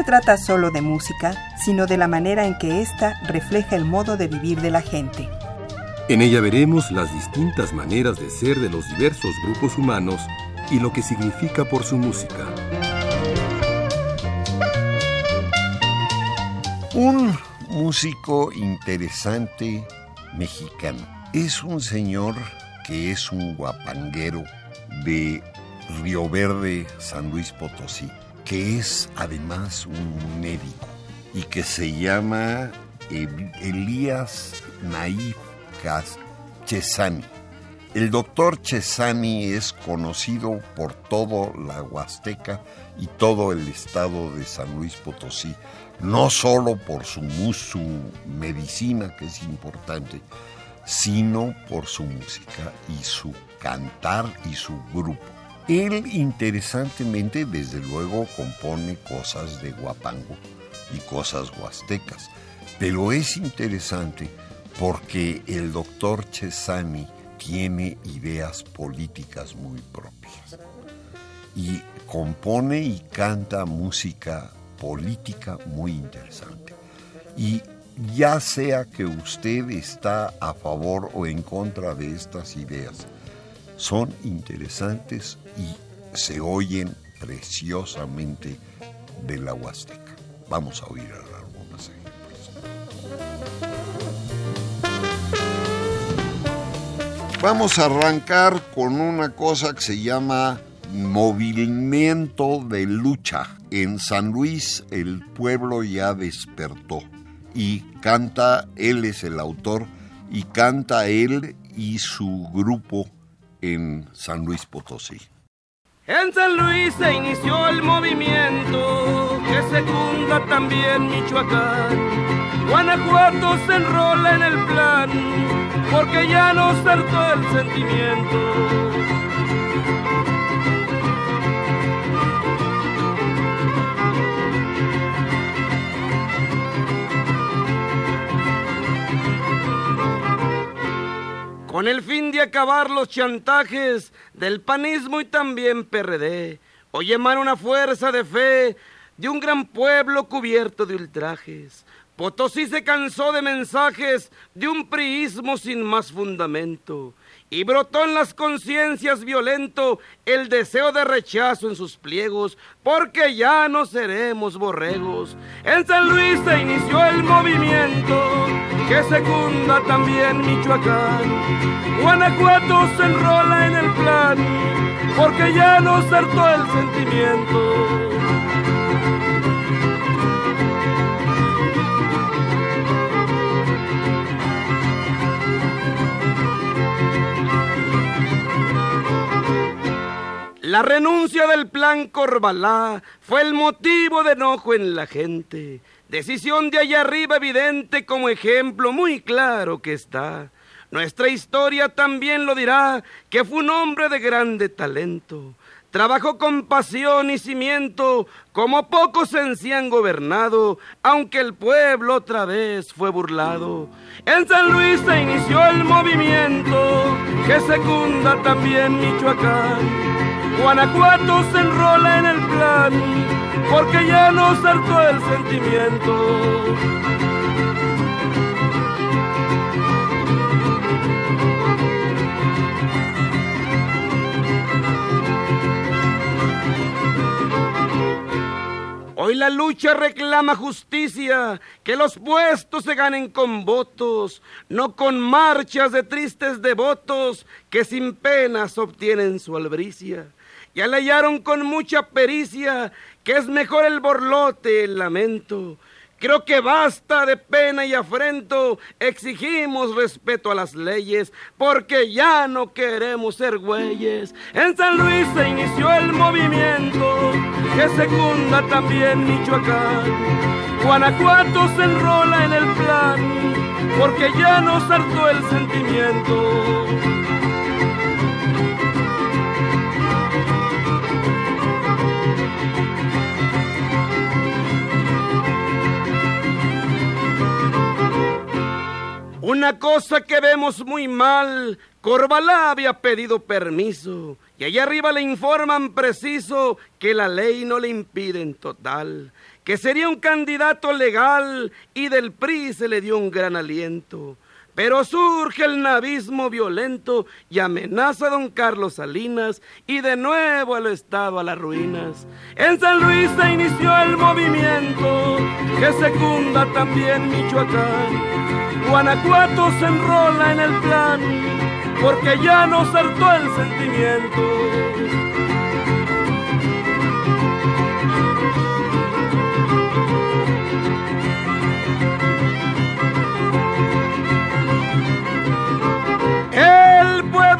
Se trata solo de música, sino de la manera en que ésta refleja el modo de vivir de la gente. En ella veremos las distintas maneras de ser de los diversos grupos humanos y lo que significa por su música. Un músico interesante mexicano. Es un señor que es un guapanguero de Río Verde, San Luis Potosí, que es además un médico y que se llama Elías Naif Chesani. El doctor Chesani es conocido por toda la Huasteca y todo el estado de San Luis Potosí, no solo por su, su medicina, que es importante, sino por su música y su cantar y su grupo. Él interesantemente, desde luego, compone cosas de guapango y cosas huastecas, pero es interesante porque el doctor Chesani tiene ideas políticas muy propias y compone y canta música política muy interesante. Y ya sea que usted está a favor o en contra de estas ideas, son interesantes y se oyen preciosamente de la Huasteca. Vamos a oír algunos ejemplos. Vamos a arrancar con una cosa que se llama movimiento de lucha. En San Luis el pueblo ya despertó y canta, él es el autor, y canta él y su grupo en San Luis Potosí. En San Luis se inició el movimiento que secunda también Michoacán. Guanajuato se enrola en el plan porque ya no saltó el sentimiento. Con el fin de acabar los chantajes del panismo y también PRD. Hoy emana una fuerza de fe de un gran pueblo cubierto de ultrajes. Potosí se cansó de mensajes de un priismo sin más fundamento y brotó en las conciencias violento el deseo de rechazo en sus pliegos, porque ya no seremos borregos. En San Luis se inició el movimiento que secunda también Michoacán. Guanajuato se enrola en el plan, porque ya no saltó el sentimiento. La renuncia del plan Corbalá fue el motivo de enojo en la gente. Decisión de allá arriba evidente como ejemplo muy claro que está. Nuestra historia también lo dirá, que fue un hombre de grande talento. Trabajó con pasión y cimiento, como pocos sí han gobernado, aunque el pueblo otra vez fue burlado. En San Luis se inició el movimiento, que secunda también Michoacán. Guanajuato se enrola en el plan, porque ya no saltó el sentimiento. Hoy la lucha reclama justicia, que los puestos se ganen con votos, no con marchas de tristes devotos que sin penas obtienen su albricia. Ya le hallaron con mucha pericia que es mejor el borlote, el lamento. Creo que basta de pena y afrento, exigimos respeto a las leyes, porque ya no queremos ser güeyes. En San Luis se inició el movimiento que secunda también Michoacán. Guanajuato se enrola en el plan, porque ya nos hartó el sentimiento. Una cosa que vemos muy mal, Corbalá había pedido permiso y allá arriba le informan preciso que la ley no le impide en total, que sería un candidato legal y del PRI se le dio un gran aliento. Pero surge el navismo violento y amenaza a don Carlos Salinas y de nuevo al Estado a las ruinas. En San Luis se inició el movimiento que secunda también Michoacán. Guanajuato se enrola en el plan porque ya nos hartó el sentimiento.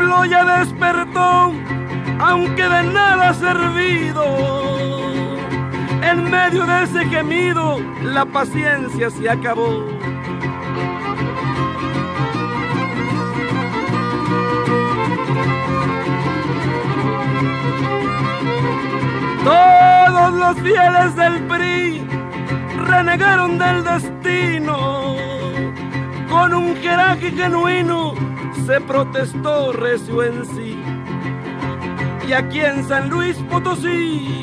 Pueblo ya despertó, aunque de nada ha servido. En medio de ese gemido, la paciencia se acabó. Todos los fieles del PRI renegaron del destino. Con un queraje genuino se protestó recio en sí. Y aquí en San Luis Potosí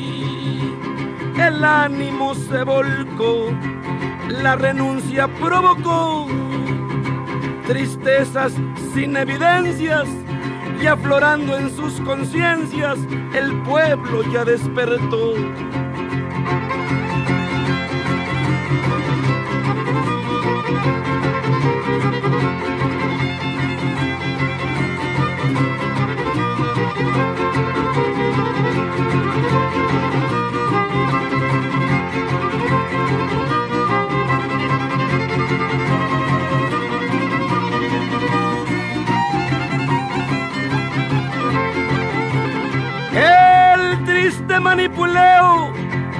el ánimo se volcó, la renuncia provocó tristezas sin evidencias y aflorando en sus conciencias, el pueblo ya despertó. Manipuleo,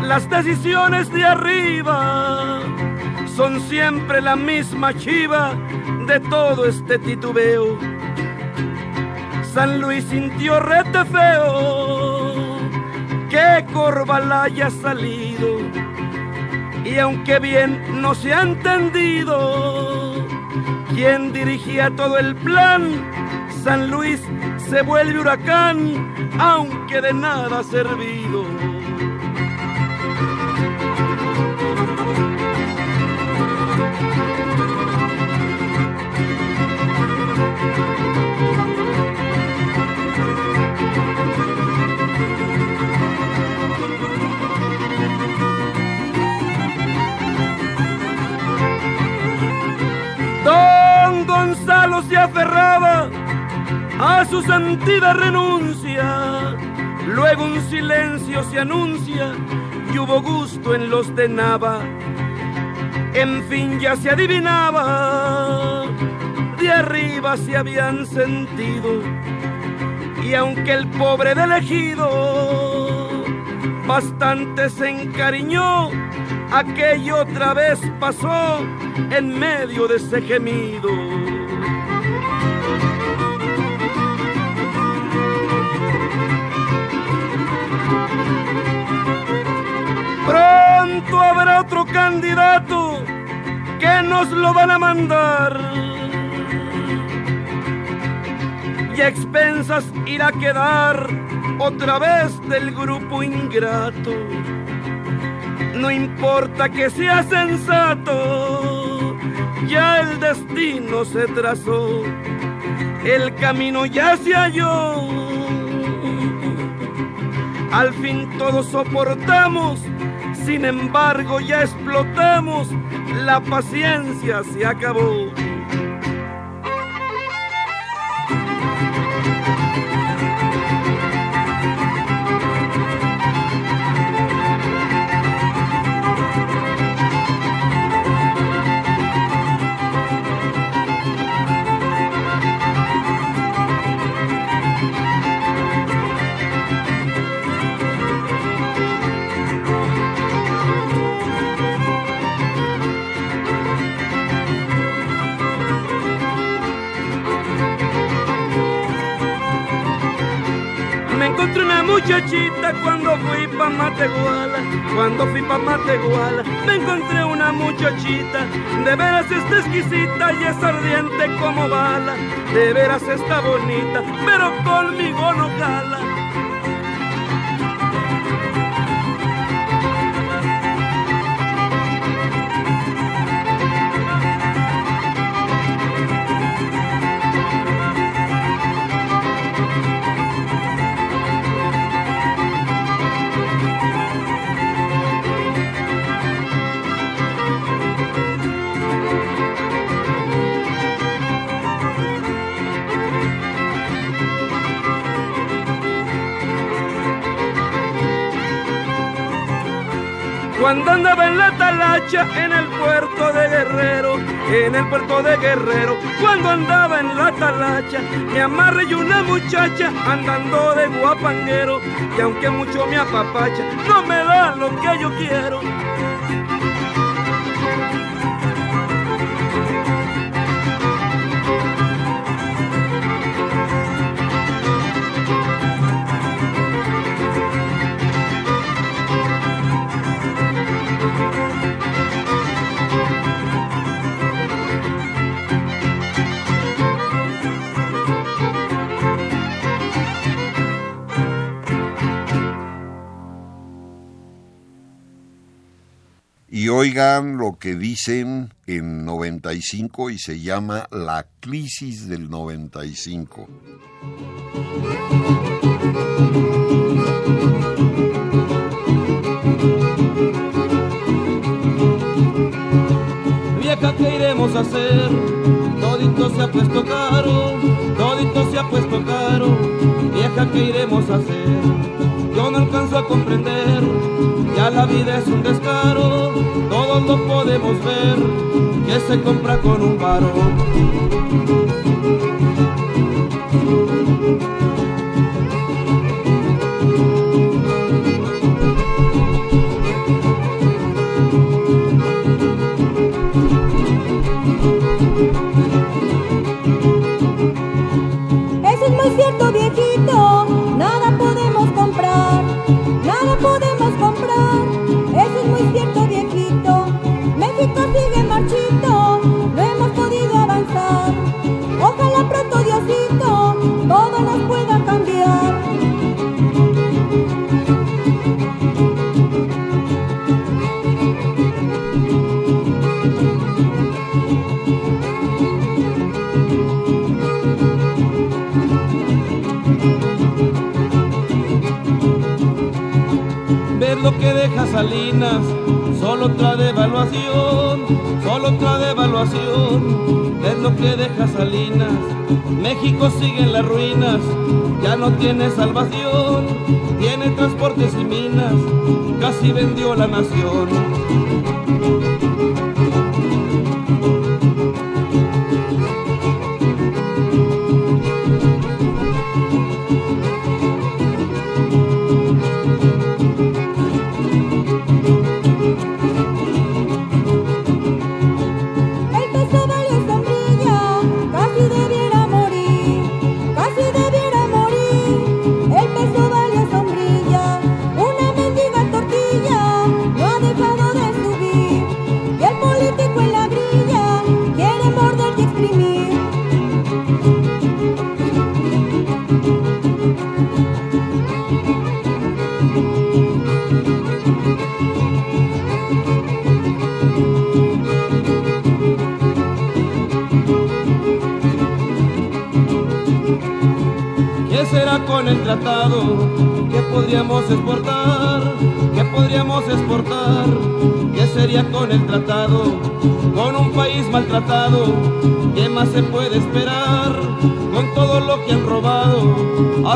las decisiones de arriba. Son siempre la misma chiva de todo este titubeo. San Luis sintió rete feo. Que Corval haya salido. Y aunque bien no se ha entendido quién dirigía todo el plan, San Luis se vuelve huracán, aunque de nada ha servido. Don Gonzalo se aferraba a su sentida renuncia. Luego un silencio se anuncia y hubo gusto en los de Nava. En fin ya se adivinaba, de arriba se habían sentido. Y aunque el pobre de elegido bastante se encariñó, aquello otra vez pasó en medio de ese gemido. Pronto habrá otro candidato que nos lo van a mandar. Y a expensas irá a quedar otra vez del grupo ingrato. No importa que sea sensato, ya el destino se trazó, el camino ya se halló. Al fin todos soportamos sin embargo ya explotamos, la paciencia se acabó. Una muchachita cuando fui pa' Mateguala, cuando fui pa' Mateguala, me encontré una muchachita, de veras está exquisita y es ardiente como bala, de veras está bonita, pero conmigo no cala. Cuando andaba en la talacha en el puerto de Guerrero, en el puerto de Guerrero, cuando andaba en la talacha, me amarré y una muchacha andando de guapanguero, que aunque mucho me apapacha, no me da lo que yo quiero. Oigan lo que dicen en 95 y se llama la crisis del 95. Vieja, ¿qué iremos a hacer? Todito se ha puesto caro, todito se ha puesto caro. Vieja, ¿qué iremos a hacer? Yo no alcanzo a comprender, la vida es un descaro, todos lo podemos ver, que se compra con un paro. Deja Salinas, solo otra devaluación, solo otra devaluación. Ver lo que deja Salinas, México sigue en las ruinas, ya no tiene salvación, tiene transportes y minas, casi vendió la nación.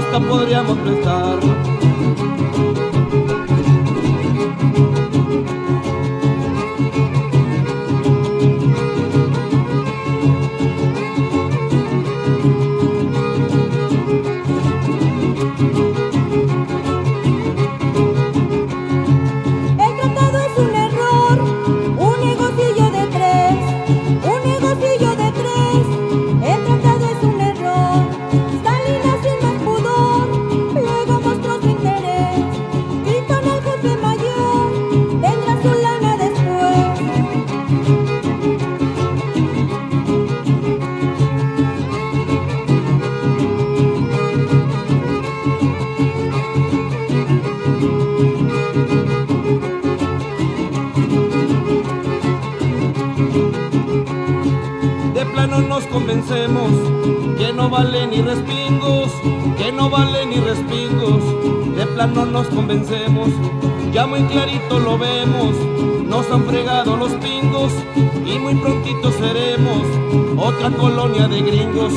Hasta podríamos prestar. Convencemos que no vale ni respingos, que no vale ni respingos, de plano nos convencemos, ya muy clarito lo vemos, nos han fregado los pingos y muy prontito seremos otra colonia de gringos.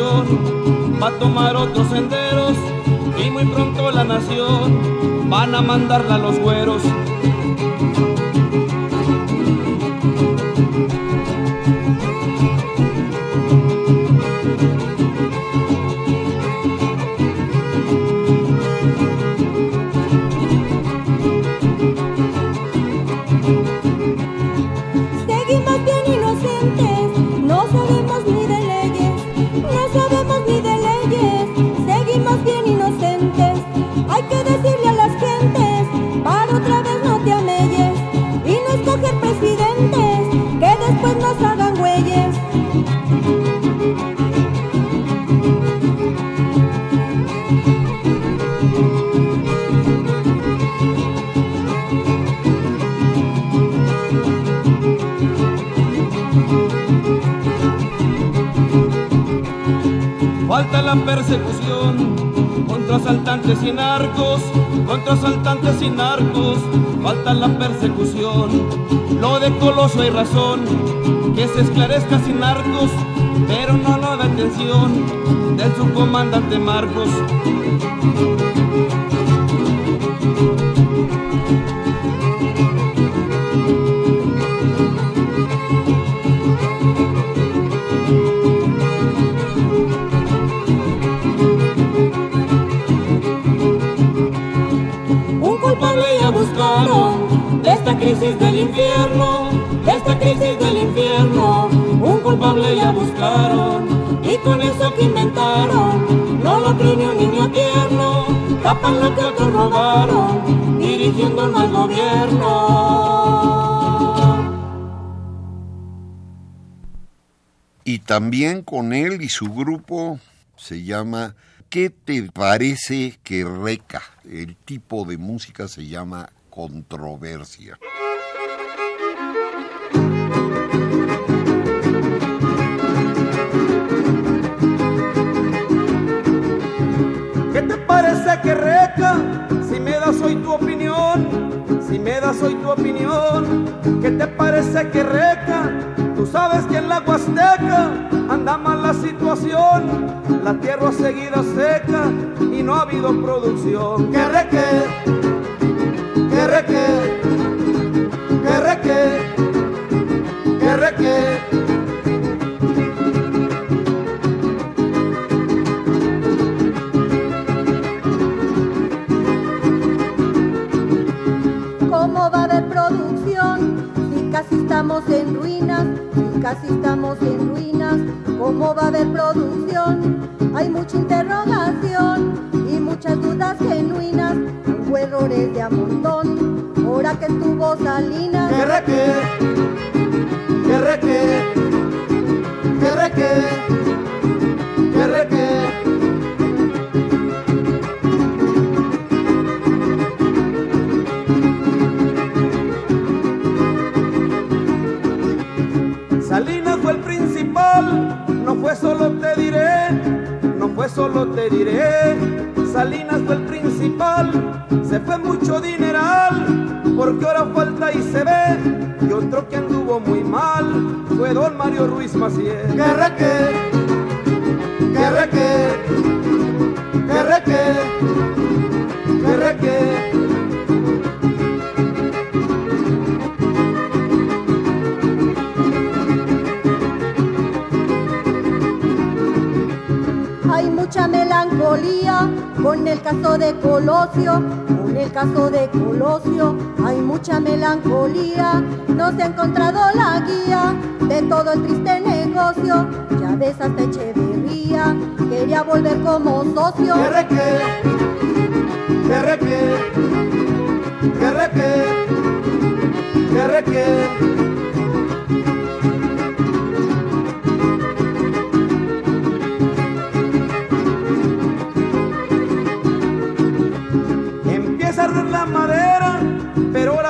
Va a tomar otros senderos y muy pronto la nación van a mandarla a los güeros. Asaltantes y narcos, contra asaltantes y narcos, falta la persecución. Lo de Coloso hay razón, que se esclarezca sin narcos, pero no lo da atención del subcomandante Marcos. Robaron, gobierno. Y también con él y su grupo se llama ¿Qué te parece que reca? El tipo de música se llama controversia. Que reca? Si me das hoy tu opinión, si me das hoy tu opinión, ¿qué te parece que reca? Tú sabes que en la Huasteca anda mal la situación, la tierra seguida seca y no ha habido producción. ¿Qué reque? que reque, que reque, que reque. Casi estamos en ruinas? Si casi estamos en ruinas, ¿cómo va a haber producción? Hay mucha interrogación y muchas dudas genuinas errores de a. Ahora que estuvo Salinas. Que reque, que reque, fue solo te diré, no fue solo te diré. Salinas fue el principal, se fue mucho dineral, porque ahora falta y se ve, y otro que anduvo muy mal fue don Mario Ruiz Maciel. Que reque, que reque, que reque, que reque. Con el caso de Colosio, con el caso de Colosio. Hay mucha melancolía, no se ha encontrado la guía de todo el triste negocio. Ya ves hasta Echeverría, quería volver como socio. Que que que que.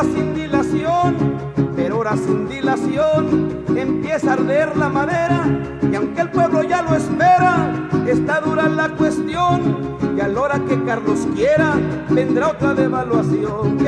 Sin dilación, pero ahora sin dilación. Empieza a arder la madera, y aunque el pueblo ya lo espera, está dura la cuestión. Y a la hora que Carlos quiera, vendrá otra devaluación.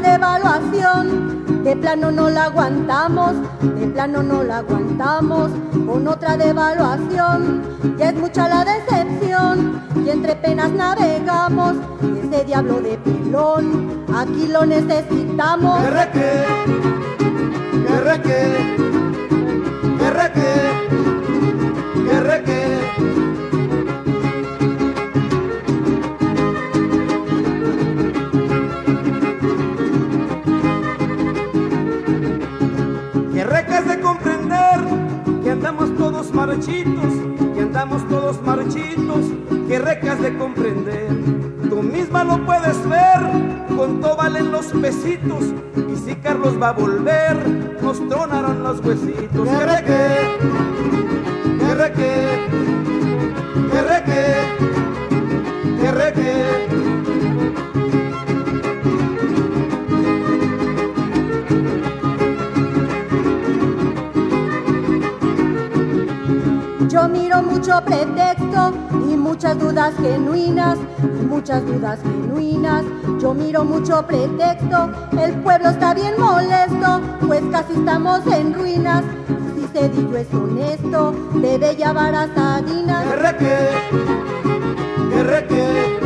Devaluación. De plano no la aguantamos, de plano no la aguantamos. Con otra devaluación, ya es mucha la decepción. Y entre penas navegamos, y ese diablo de pilón, aquí lo necesitamos. Marchitos, que andamos todos marchitos, que recas de comprender. Tú misma lo puedes ver, cuánto valen los pesitos, y si Carlos va a volver, nos tronarán los huesitos. Mucho pretexto y muchas dudas genuinas, y muchas dudas genuinas. Yo miro mucho pretexto, el pueblo está bien molesto, pues casi estamos en ruinas. Si Cedillo es honesto, debe llevar a Salinas. Que que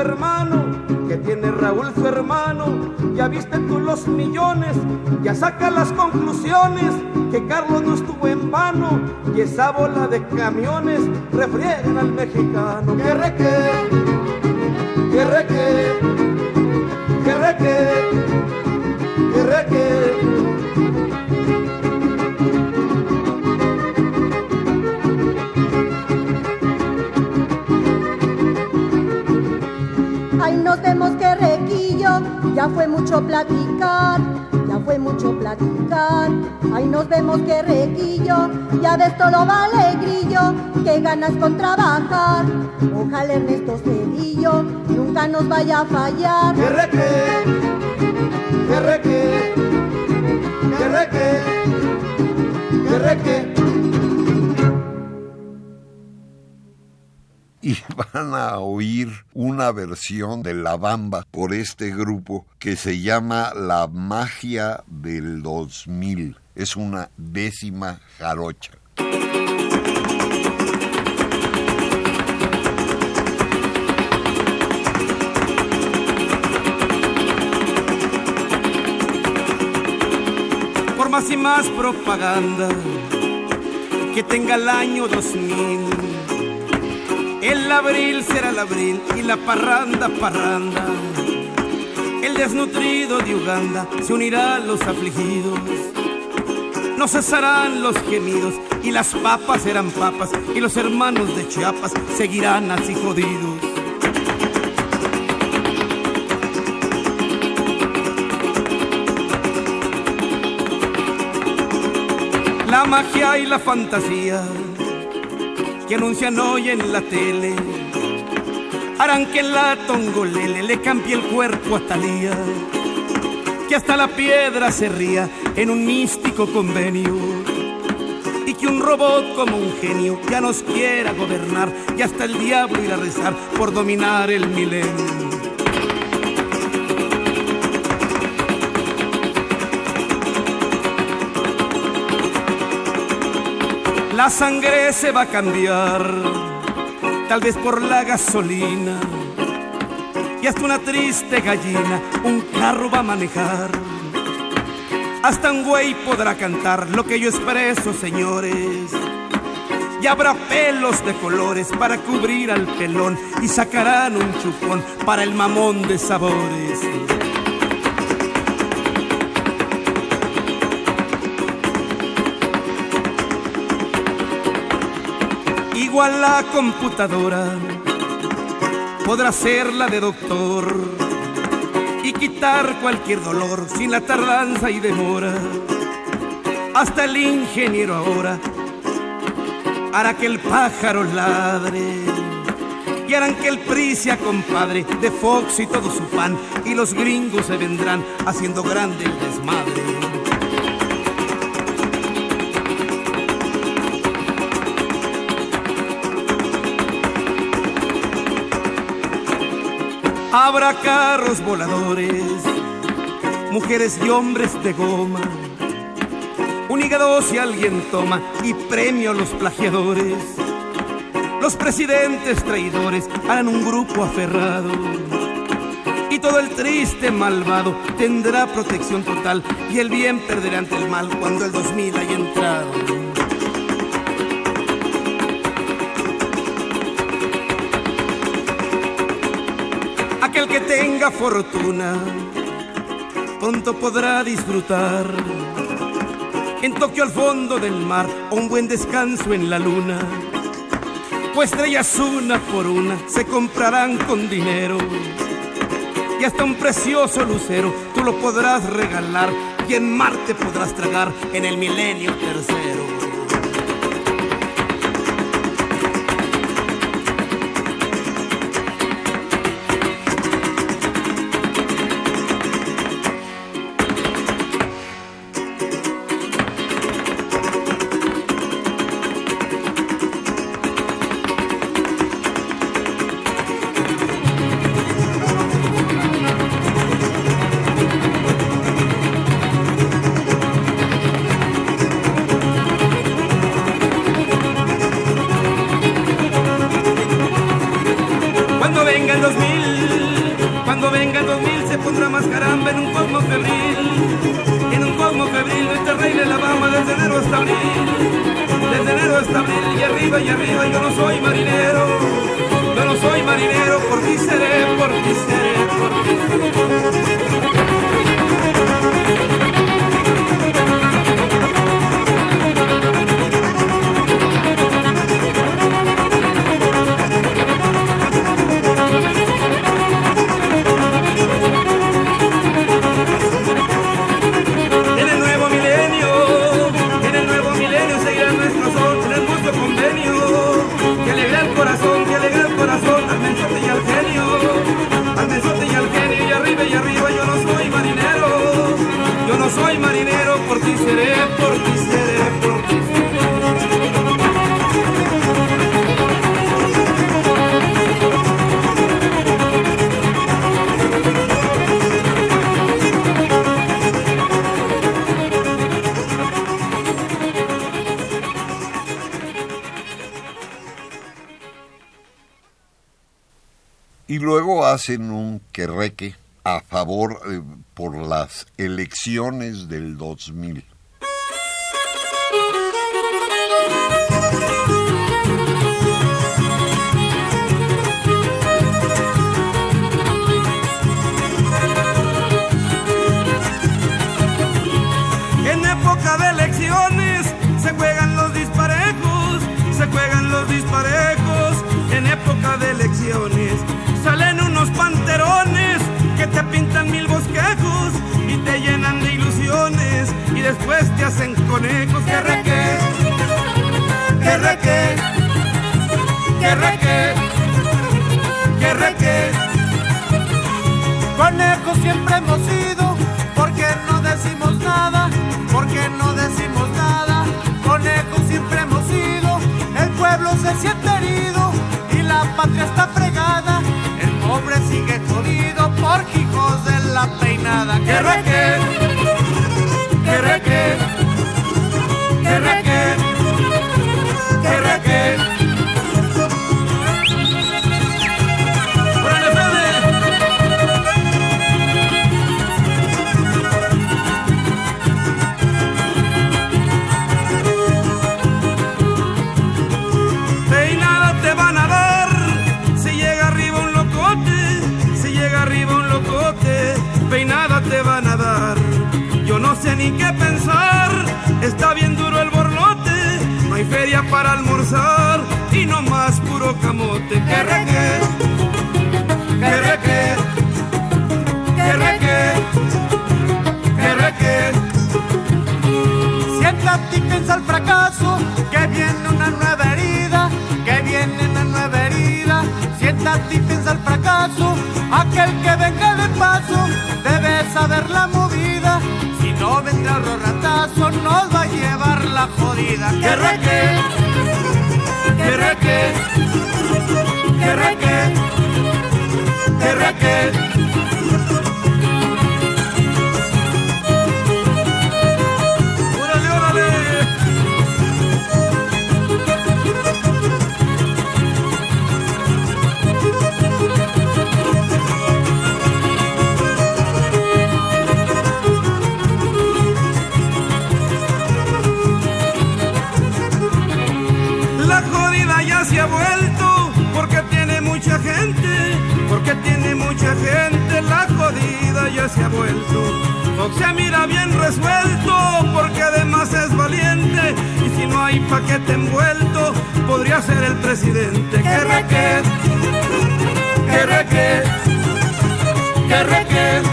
hermano, que tiene Raúl su hermano. Ya viste tú los millones, ya saca las conclusiones que Carlos no estuvo en vano y esa bola de camiones refriegan al mexicano. Que ya fue mucho platicar, ya fue mucho platicar. Ay, nos vemos que requillo, ya de esto lo vale grillo, que ganas con trabajar. Ojalá Ernesto Cedillo nunca nos vaya a fallar. Que reque, que reque, que reque, que reque. Van a oír una versión de La Bamba por este grupo que se llama La Magia del 2000. Es una décima jarocha. Por más y más propaganda que tenga el año 2000. El abril será el abril y la parranda, parranda. El desnutrido de Uganda se unirá a los afligidos. No cesarán los gemidos y las papas serán papas y los hermanos de Chiapas seguirán así jodidos. La magia y la fantasía que anuncian hoy en la tele harán que la tongolele le cambie el cuerpo a Talía, que hasta la piedra se ría en un místico convenio y que un robot como un genio ya nos quiera gobernar y hasta el diablo ir a rezar por dominar el milenio. La sangre se va a cambiar, tal vez por la gasolina. Y hasta una triste gallina un carro va a manejar. Hasta un güey podrá cantar lo que yo expreso, señores. Y habrá pelos de colores para cubrir al pelón y sacarán un chupón para el mamón de sabores. Igual la computadora podrá ser la de doctor y quitar cualquier dolor sin la tardanza y demora. Hasta el ingeniero ahora hará que el pájaro ladre y harán que el PRI sea compadre de Fox y todo su fan y los gringos se vendrán haciendo grande el desmadre. Habrá carros voladores, mujeres y hombres de goma. Un hígado si alguien toma y premio a los plagiadores. Los presidentes traidores harán un grupo aferrado. Y todo el triste malvado tendrá protección total. Y el bien perderá ante el mal cuando el 2000 haya entrado. Tenga fortuna pronto podrá disfrutar en Tokio al fondo del mar o un buen descanso en la luna. Pues estrellas una por una se comprarán con dinero y hasta un precioso lucero tú lo podrás regalar y en Marte podrás tragar en el milenio tercero. Hacen un querreque a favor eh, por las elecciones del 2000. Te hacen conejos que requeten. que reque, que reque, que reque. Conejos siempre hemos sido, porque no decimos nada, porque no decimos nada. Conejos siempre hemos sido, el pueblo se siente herido y la patria está fregada. El pobre sigue jodido por hijos de la peinada. Que reque, para almorzar y no más puro camote. Que reque, que reque, que reque, que reque. Siéntate y piensa el fracaso, que viene una nueva herida, que viene una nueva herida. Siéntate y piensa el fracaso, aquel que venga la jodida. Que reque, que reque, que reque, que. Ya se ha vuelto porque tiene mucha gente, porque tiene mucha gente. La jodida ya se ha vuelto. Fox se mira bien resuelto porque además es valiente. Y si no hay paquete envuelto, podría ser el presidente. Que reque, que reque, que reque,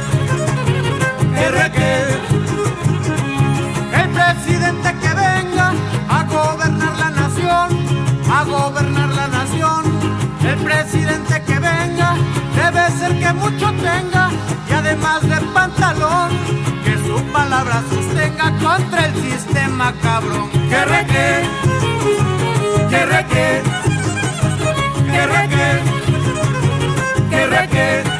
que venga debe ser que mucho tenga y además de pantalón, que su palabra sostenga contra el sistema cabrón. Que reque, que reque, que reque, que reque.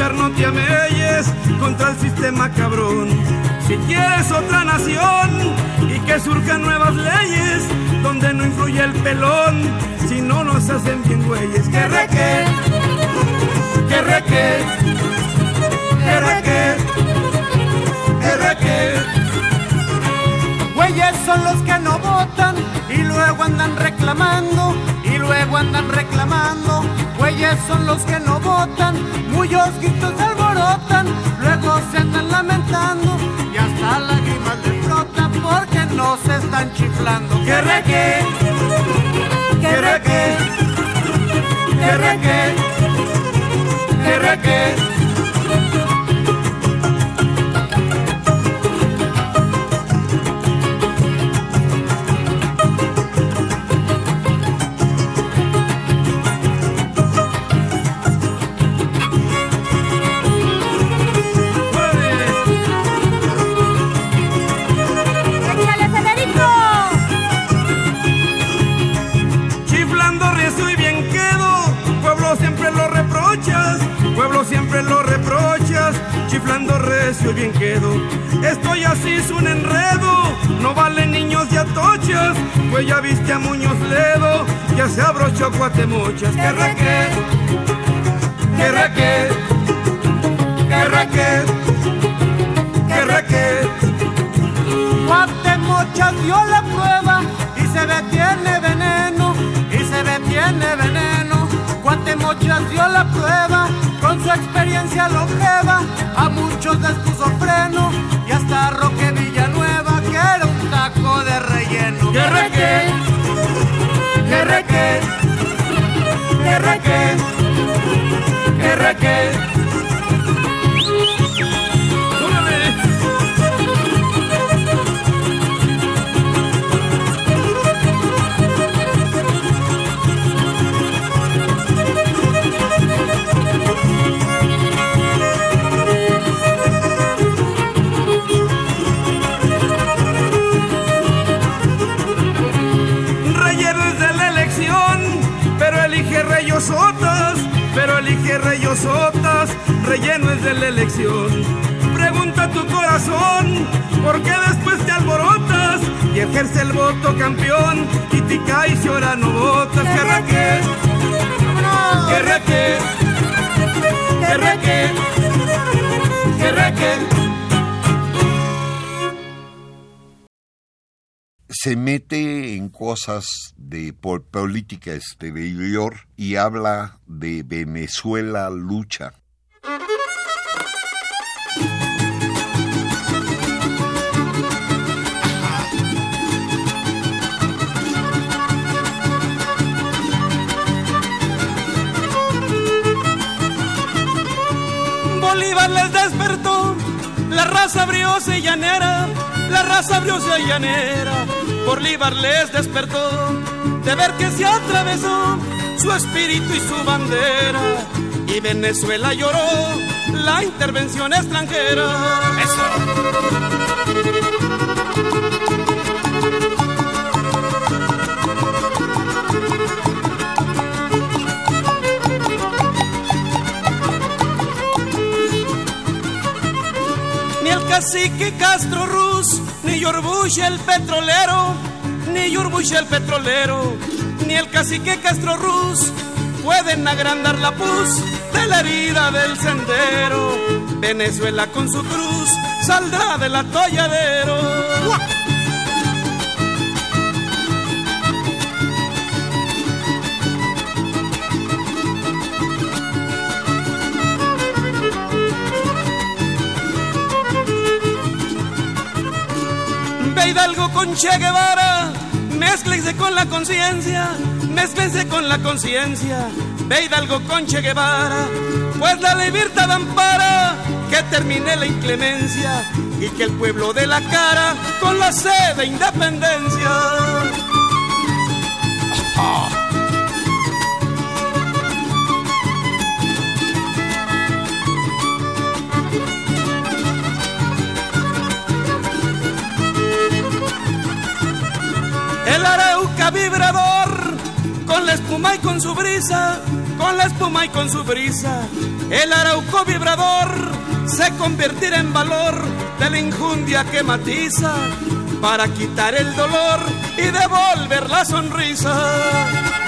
Hay que luchar, no te amelles. Contra el sistema cabrón. Si quieres otra nación y que surjan nuevas leyes donde no influye el pelón, si no nos hacen bien güeyes. Que reque, que reque, que reque, que reque. Güeyes son los que no votan y luego andan reclamando y luego andan reclamando. Güeyes son los que no votan, muchos gritos se alborotan, luego se andan lamentando y hasta lágrimas les brotan porque no se están chiflando. Que no vale niños y atochas, pues ya viste a Muñoz Ledo, ya se abrochó reque, que reque, que reque. Guatemocha dio la prueba y se ve tiene veneno, y se ve tiene veneno. Guatemocha dio la prueba, con su experiencia longeva, a muchos les puso freno y hasta roque que reque, que reque, que reque, que reque. Ejerce el voto campeón caes y ahora no votas? Que raquel, que raquel, que raquel, que raquel. se mete en cosas de por política exterior y habla de Venezuela lucha. Raza briosa y llanera, la raza briosa y llanera. Bolívar les despertó de ver que se atravesó su espíritu y su bandera. Y Venezuela lloró la intervención extranjera. Ni cacique Castro Ruz, ni Yorbush el petrolero, ni Yorbush el petrolero, ni el cacique Castro Ruz pueden agrandar la puz de la herida del sendero. Venezuela con su cruz saldrá del atolladero. Hidalgo con Che Guevara, mezclense con la conciencia, mezclense con la conciencia. Ve Hidalgo con Che Guevara, pues la libertad ampara que termine la inclemencia y que el pueblo de la cara con la sed de independencia. El arauca vibrador, con la espuma y con su brisa, con la espuma y con su brisa. El arauco vibrador se convertirá en valor de la injundia que matiza para quitar el dolor y devolver la sonrisa.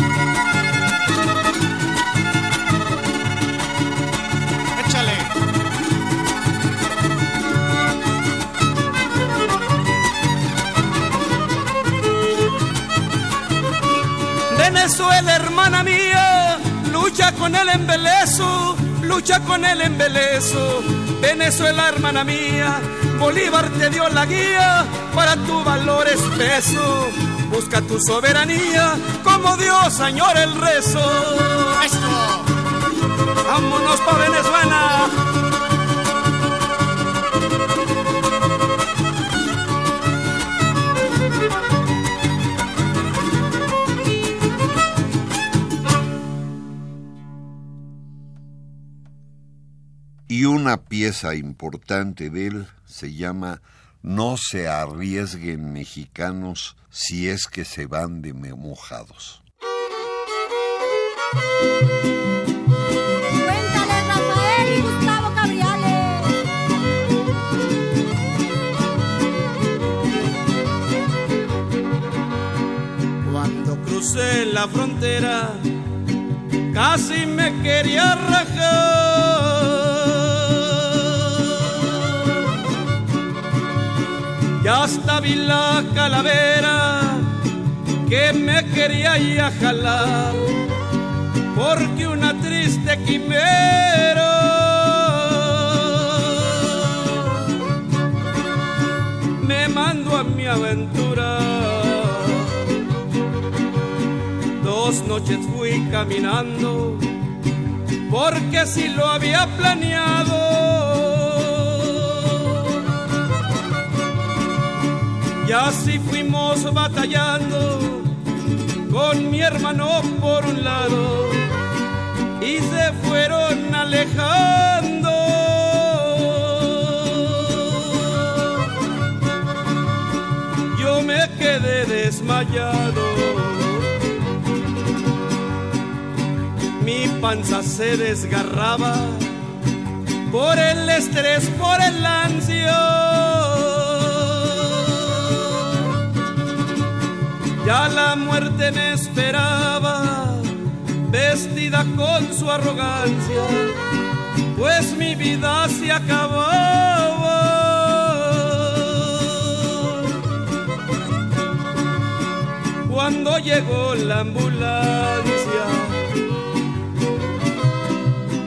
Venezuela, hermana mía, lucha con el embeleso, lucha con el embeleso. Venezuela, hermana mía, Bolívar te dio la guía para tu valor espeso. Busca tu soberanía como Dios añora el rezo. Vámonos pa' Venezuela. Pieza importante de él se llama No se arriesguen mexicanos si es que se van de mojados. Cuéntale Rafael y Gustavo Cabriales. Cuando crucé la frontera, casi me quería rajar. Ya hasta vi la calavera que me quería ir a jalar, porque una triste quimera me mandó a mi aventura. Dos noches fui caminando porque así lo había planeado. Y así fuimos batallando con mi hermano por un lado y se fueron alejando. Yo me quedé desmayado. Mi panza se desgarraba por el estrés, por el ansia. Ya la muerte me esperaba, vestida con su arrogancia, pues mi vida se acababa. Cuando llegó la ambulancia,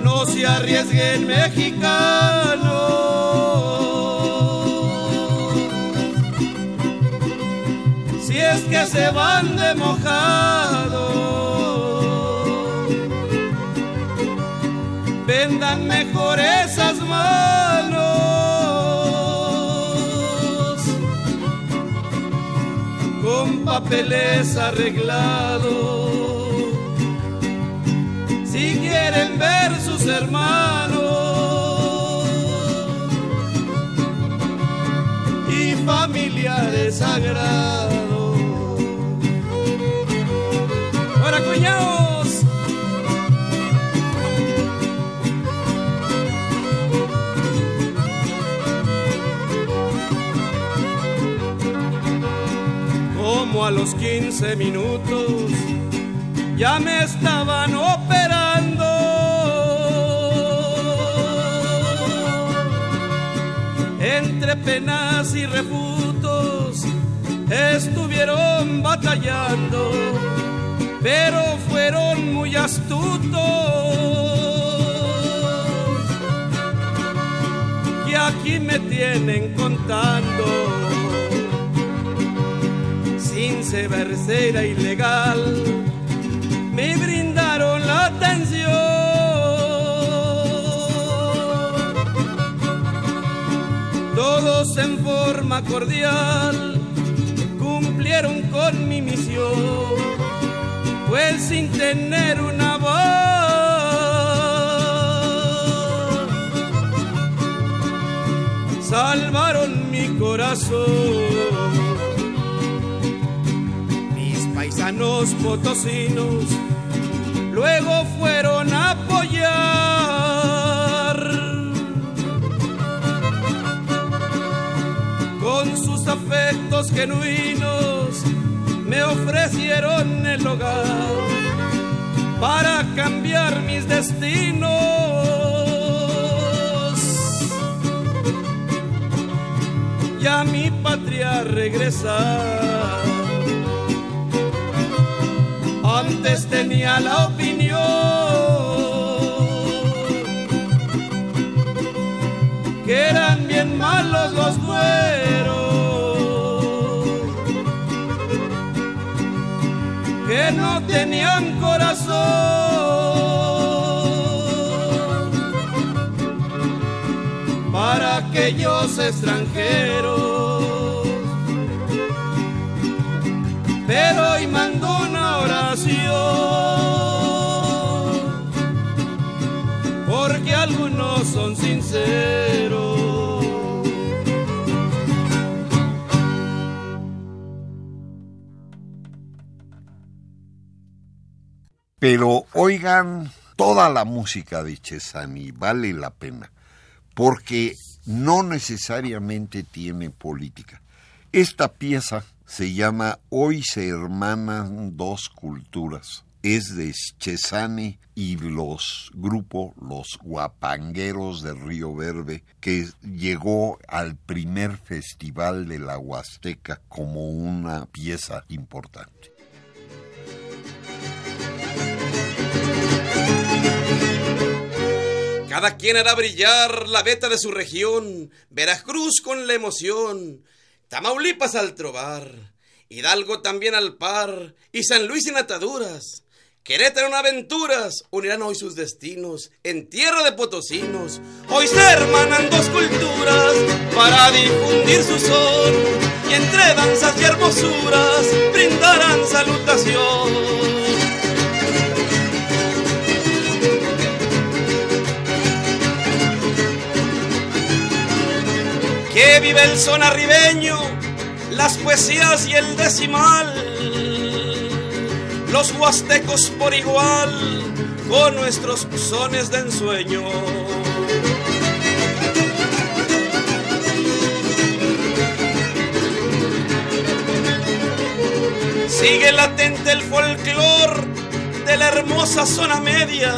no se arriesguen mexicano. Si es que se van de mojado, vendan mejor esas manos. Con papeles arreglados, si quieren ver sus hermanos. y familiares sagrados. Como a los 15 minutos ya me estaban operando. Entre penas y refutos estuvieron batallando, pero fueron muy astutos. Y aquí me tienen contando, sin cera ilegal, me brindaron la atención. todos en forma cordial cumplieron con mi misión, sin tener una voz salvaron mi corazón. Mis paisanos potosinos luego fueron a apoyar. con sus afectos genuinos me ofrecieron el hogar para cambiar mis destinos. Y a mi patria regresar. Antes tenía la tenían corazón. Para aquellos extranjeros, pero hoy mando una oración porque algunos son sinceros. Pero oigan toda la música de Chesani, vale la pena, porque no necesariamente tiene política. Esta pieza se llama Hoy se hermanan dos culturas. Es de Chesani y los grupos Los Guapangueros de Río Verde, que llegó al primer festival de la Huasteca como una pieza importante. Cada quien hará brillar la veta de su región, Veracruz con la emoción, Tamaulipas al trobar, Hidalgo también al par, y San Luis sin ataduras. Querétaro en aventuras unirán hoy sus destinos en tierra de potosinos. Hoy se hermanan dos culturas para difundir su son y entre danzas y hermosuras brindarán salutación. Vive el son arribeño, las poesías y el decimal los huastecos por igual con nuestros sones de ensueño. Sigue latente el folclor de la hermosa zona media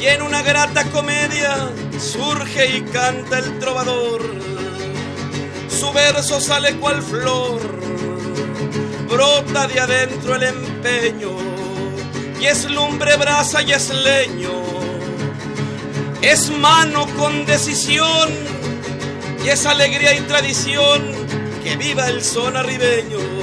y en una grata comedia surge y canta el trovador. Su verso sale cual flor brota de adentro el empeño y es lumbre, brasa y es leño. Es mano con decisión y es alegría y tradición que viva el son arribeño.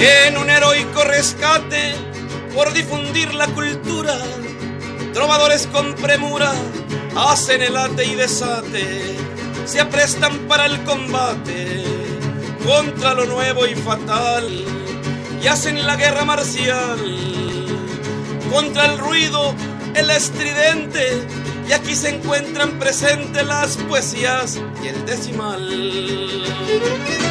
En un heroico rescate por difundir la cultura. Trovadores con premura hacen el ate y desate, se aprestan para el combate contra lo nuevo y fatal y hacen la guerra marcial contra el ruido, el estridente y aquí se encuentran presentes las poesías y el decimal.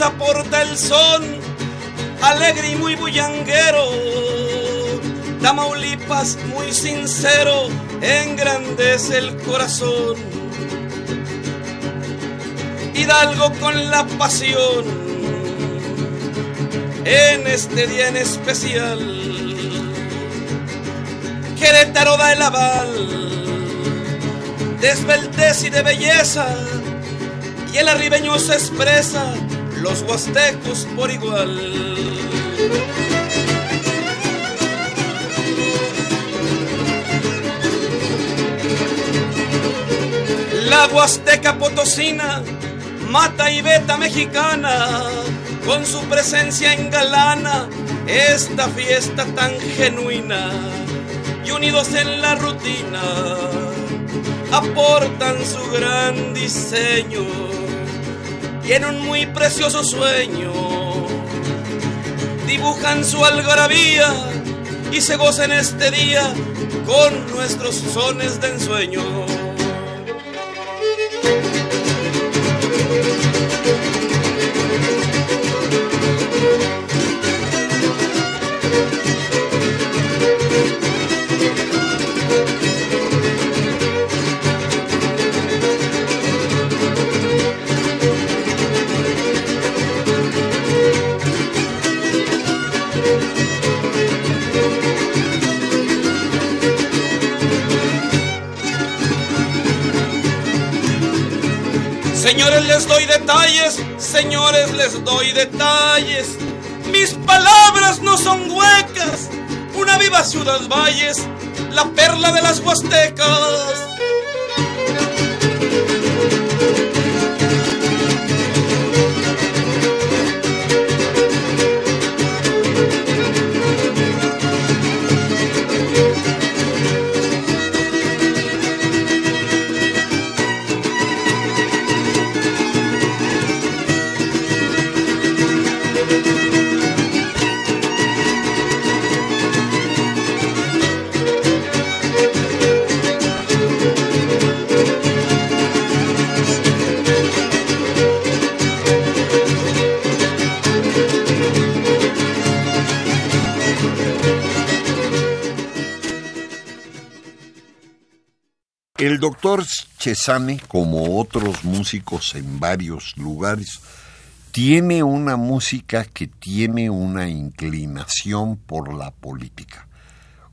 Aporta el son, alegre y muy bullanguero. Tamaulipas muy sincero, engrandece el corazón. Hidalgo con la pasión, en este día en especial. Querétaro da el aval, de y de belleza y el arribeño se expresa, los huastecos por igual. La huasteca potosina, mata y beta mexicana, con su presencia engalana esta fiesta tan genuina y unidos en la rutina aportan su gran diseño en un muy precioso sueño dibujan su algarabía y se gozan este día con nuestros sones de ensueño. Señores, les doy detalles, señores, les doy detalles. Mis palabras no son huecas. Una viva ciudad valles, la perla de las huastecas. Doctor Chesame, como otros músicos en varios lugares, tiene una música que tiene una inclinación por la política.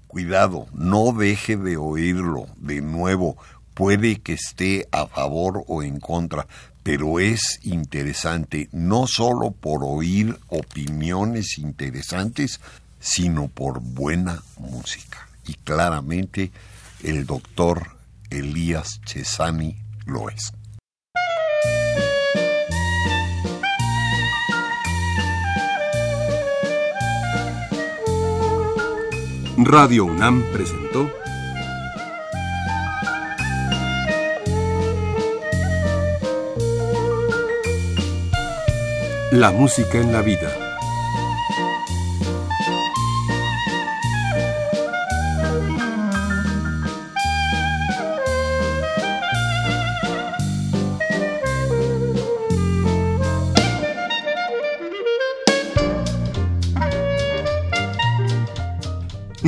Cuidado, no deje de oírlo de nuevo, puede que esté a favor o en contra, pero es interesante no solo por oír opiniones interesantes, sino por buena música. Y claramente el doctor Elías Chesani lo es. Radio UNAM presentó La música en la vida.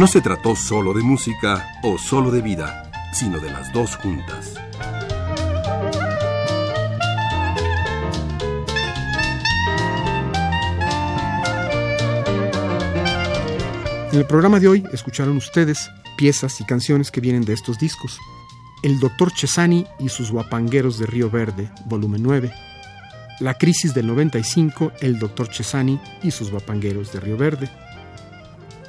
No se trató solo de música o solo de vida, sino de las dos juntas. En el programa de hoy escucharon ustedes piezas y canciones que vienen de estos discos. El Dr. Chesani y sus guapangueros de Río Verde, volumen 9. La crisis del 95, El Dr. Chesani y sus guapangueros de Río Verde.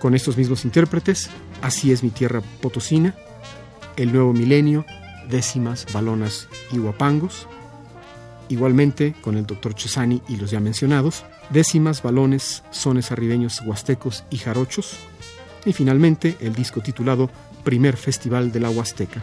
Con estos mismos intérpretes, Así es mi tierra potosina, El Nuevo Milenio, Décimas, Balonas y Guapangos. Igualmente con el Dr. Chesani y los ya mencionados, Décimas, Balones, Sones Arribeños, Huastecos y Jarochos y finalmente el disco titulado Primer Festival de la Huasteca.